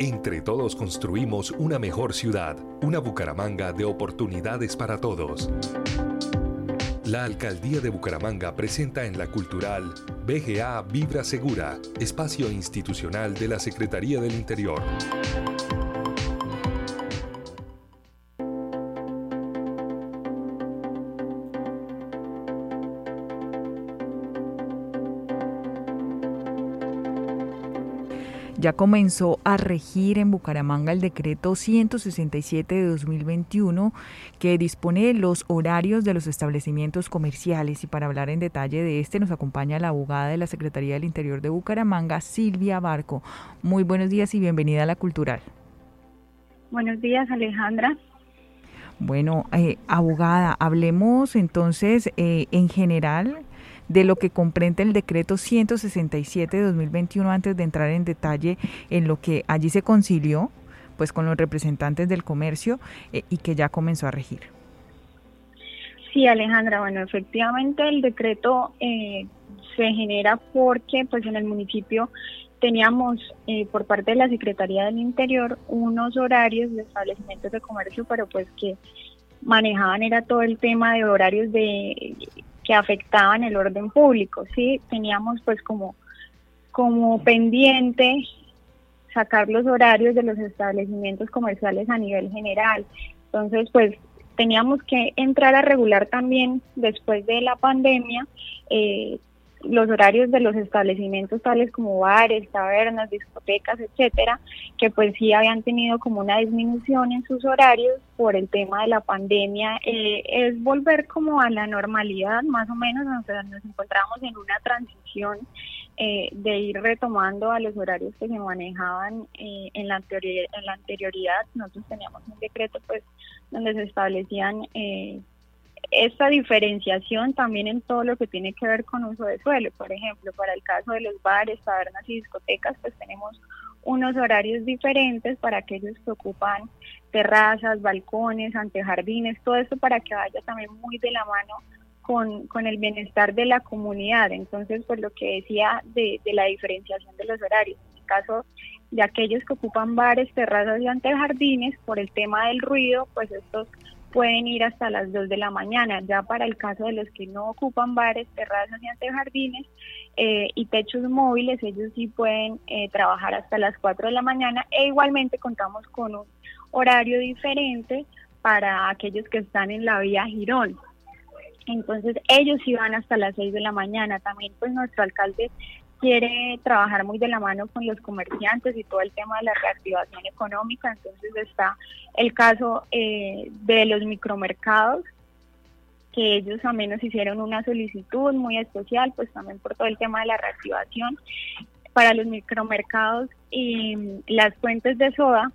Entre todos construimos una mejor ciudad, una Bucaramanga de oportunidades para todos. La Alcaldía de Bucaramanga presenta en la cultural BGA Vibra Segura, espacio institucional de la Secretaría del Interior. Ya comenzó a regir en Bucaramanga el decreto 167 de 2021 que dispone los horarios de los establecimientos comerciales y para hablar en detalle de este nos acompaña la abogada de la Secretaría del Interior de Bucaramanga, Silvia Barco. Muy buenos días y bienvenida a la Cultural. Buenos días, Alejandra. Bueno, eh, abogada, hablemos entonces eh, en general de lo que comprende el decreto 167 de 2021 antes de entrar en detalle en lo que allí se concilió pues con los representantes del comercio eh, y que ya comenzó a regir. Sí, Alejandra, bueno, efectivamente el decreto eh, se genera porque pues en el municipio teníamos eh, por parte de la Secretaría del Interior unos horarios de establecimientos de comercio, pero pues que manejaban era todo el tema de horarios de que afectaban el orden público, ¿sí? Teníamos pues como, como pendiente sacar los horarios de los establecimientos comerciales a nivel general. Entonces, pues teníamos que entrar a regular también después de la pandemia eh, los horarios de los establecimientos tales como bares, tabernas, discotecas, etcétera, que pues sí habían tenido como una disminución en sus horarios por el tema de la pandemia, eh, es volver como a la normalidad, más o menos, nos, nos encontramos en una transición eh, de ir retomando a los horarios que se manejaban eh, en, la en la anterioridad. Nosotros teníamos un decreto pues donde se establecían eh, esta diferenciación también en todo lo que tiene que ver con uso de suelo. Por ejemplo, para el caso de los bares, tabernas y discotecas, pues tenemos unos horarios diferentes para aquellos que ocupan terrazas, balcones, antejardines, todo esto para que vaya también muy de la mano con, con el bienestar de la comunidad. Entonces, pues lo que decía de, de la diferenciación de los horarios. En el caso de aquellos que ocupan bares, terrazas y antejardines, por el tema del ruido, pues estos pueden ir hasta las 2 de la mañana. Ya para el caso de los que no ocupan bares, terrazas y antejardines eh, y techos móviles, ellos sí pueden eh, trabajar hasta las 4 de la mañana e igualmente contamos con un horario diferente para aquellos que están en la vía Girón. Entonces ellos sí van hasta las 6 de la mañana. También pues nuestro alcalde quiere trabajar muy de la mano con los comerciantes y todo el tema de la reactivación económica. Entonces está el caso eh, de los micromercados, que ellos también nos hicieron una solicitud muy especial, pues también por todo el tema de la reactivación. Para los micromercados y las fuentes de soda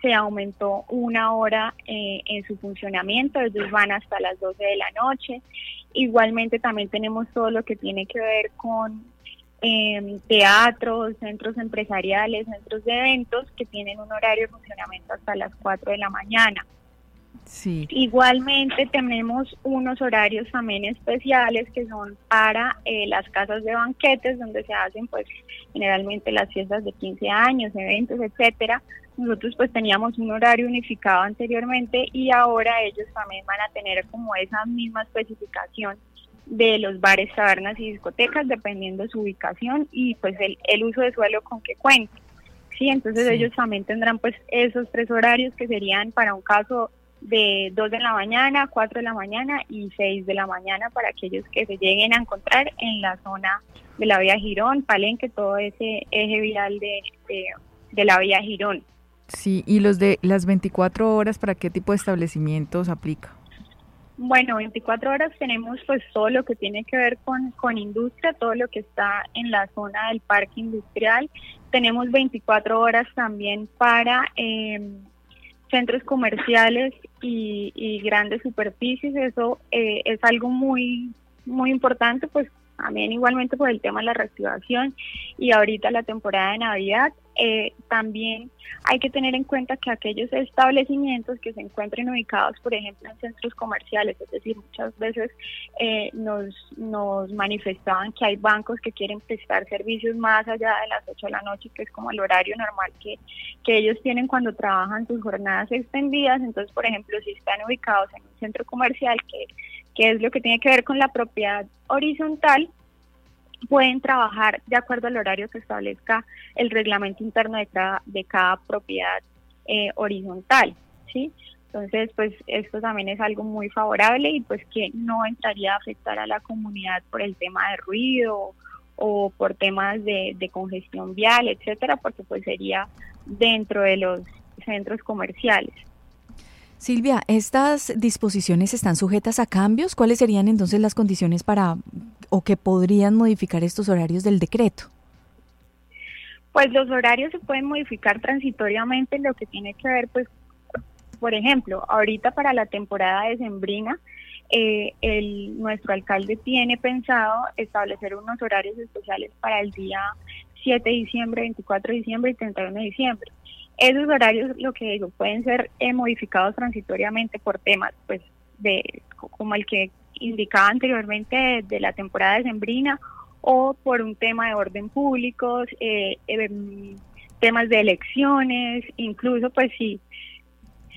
se aumentó una hora eh, en su funcionamiento, ellos van hasta las 12 de la noche. Igualmente también tenemos todo lo que tiene que ver con teatros, centros empresariales, centros de eventos que tienen un horario de funcionamiento hasta las 4 de la mañana. Sí. Igualmente tenemos unos horarios también especiales que son para eh, las casas de banquetes donde se hacen pues generalmente las fiestas de 15 años, eventos, etcétera. Nosotros pues teníamos un horario unificado anteriormente y ahora ellos también van a tener como esa misma especificación de los bares, tabernas y discotecas, dependiendo de su ubicación y pues el, el uso de suelo con que cuente. Sí, entonces ellos también tendrán pues esos tres horarios que serían para un caso de 2 de la mañana, 4 de la mañana y 6 de la mañana para aquellos que se lleguen a encontrar en la zona de la vía Girón, Palenque, todo ese eje vial de, de, de la vía Girón. Sí, y los de las 24 horas, ¿para qué tipo de establecimientos aplica? Bueno, 24 horas tenemos pues todo lo que tiene que ver con, con industria, todo lo que está en la zona del parque industrial. Tenemos 24 horas también para em, centros comerciales y, grandes superficies. Eso eh, es algo muy, muy importante, pues también igualmente por el tema de la reactivación y ahorita la temporada de Navidad. eh, también hay que tener en cuenta que aquellos establecimientos que se encuentren ubicados, por ejemplo, en centros comerciales, es decir, muchas veces eh, nos, nos manifestaban que hay bancos que quieren prestar servicios más allá de las 8 de la noche, que es como el horario normal que, que ellos tienen cuando trabajan sus jornadas extendidas. Entonces, por ejemplo, si están ubicados en un centro comercial, que, que es lo que tiene que ver con la propiedad horizontal, pueden trabajar de acuerdo al horario que establezca el reglamento interno de cada, propiedad eh, horizontal, ¿sí? Entonces, pues esto también es algo muy favorable y pues que no entraría a afectar a la comunidad por el tema de ruido o por temas de, de congestión vial, etcétera, porque pues sería dentro de los centros comerciales. Silvia, ¿estas disposiciones están sujetas a cambios? ¿Cuáles serían entonces las condiciones para o que podrían modificar estos horarios del decreto? Pues los horarios se pueden modificar transitoriamente en lo que tiene que ver, pues, por ejemplo, ahorita para la temporada de Sembrina, eh, el, nuestro alcalde tiene pensado establecer unos horarios especiales para el día 7 de diciembre, 24 de diciembre y 31 de diciembre. Esos horarios, lo que digo, pueden ser eh, modificados transitoriamente por temas, pues, de como el que indicaba anteriormente de, la temporada de sembrina o por un tema de orden público, eh, em, temas de elecciones, incluso pues si,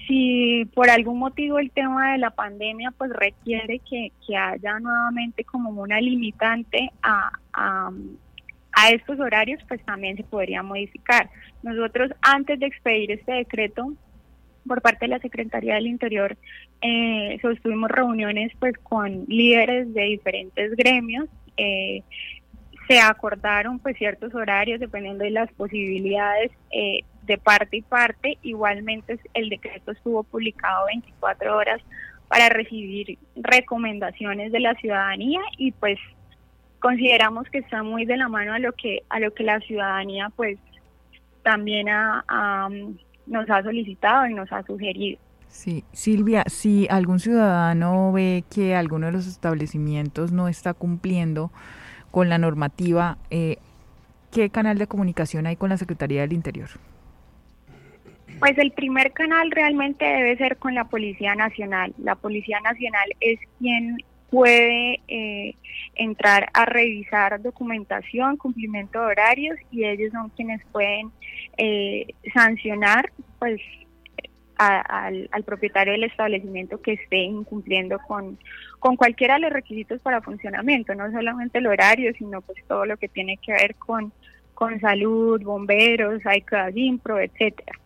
si por algún motivo el tema de la pandemia pues requiere que, que haya nuevamente como una limitante a, a, a estos horarios, pues también se podría modificar. Nosotros antes de expedir este decreto por parte de la Secretaría del Interior, eh, sostuvimos reuniones pues con líderes de diferentes gremios. Eh, se acordaron pues ciertos horarios dependiendo de las posibilidades eh, de parte y parte. Igualmente el decreto estuvo publicado 24 horas para recibir recomendaciones de la ciudadanía y pues consideramos que está muy de la mano a lo que a lo que la ciudadanía pues también nos ha solicitado y nos ha sugerido. Sí, Silvia, si algún ciudadano ve que alguno de los establecimientos no está cumpliendo con la normativa, eh, ¿qué canal de comunicación hay con la Secretaría del Interior? Pues el primer canal realmente debe ser con la Policía Nacional. La Policía Nacional es quien puede eh, entrar a revisar documentación, cumplimiento de horarios y ellos son quienes pueden eh, sancionar pues al, propietario del establecimiento que esté incumpliendo con, con cualquiera de los requisitos para funcionamiento, no solamente el horario, sino pues todo lo que tiene que ver con, con salud, bomberos, ICADIMPRO, etcétera.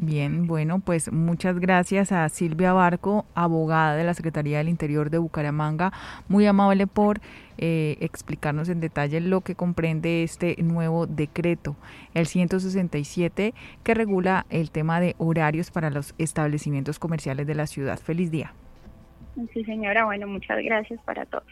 Bien, bueno, pues muchas gracias a Silvia Barco, abogada de la Secretaría del Interior de Bucaramanga, muy amable por eh, explicarnos en detalle lo que comprende este nuevo decreto, el 167, que regula el tema de horarios para los establecimientos comerciales de la ciudad. Feliz día. Sí, señora, bueno, muchas gracias para todos.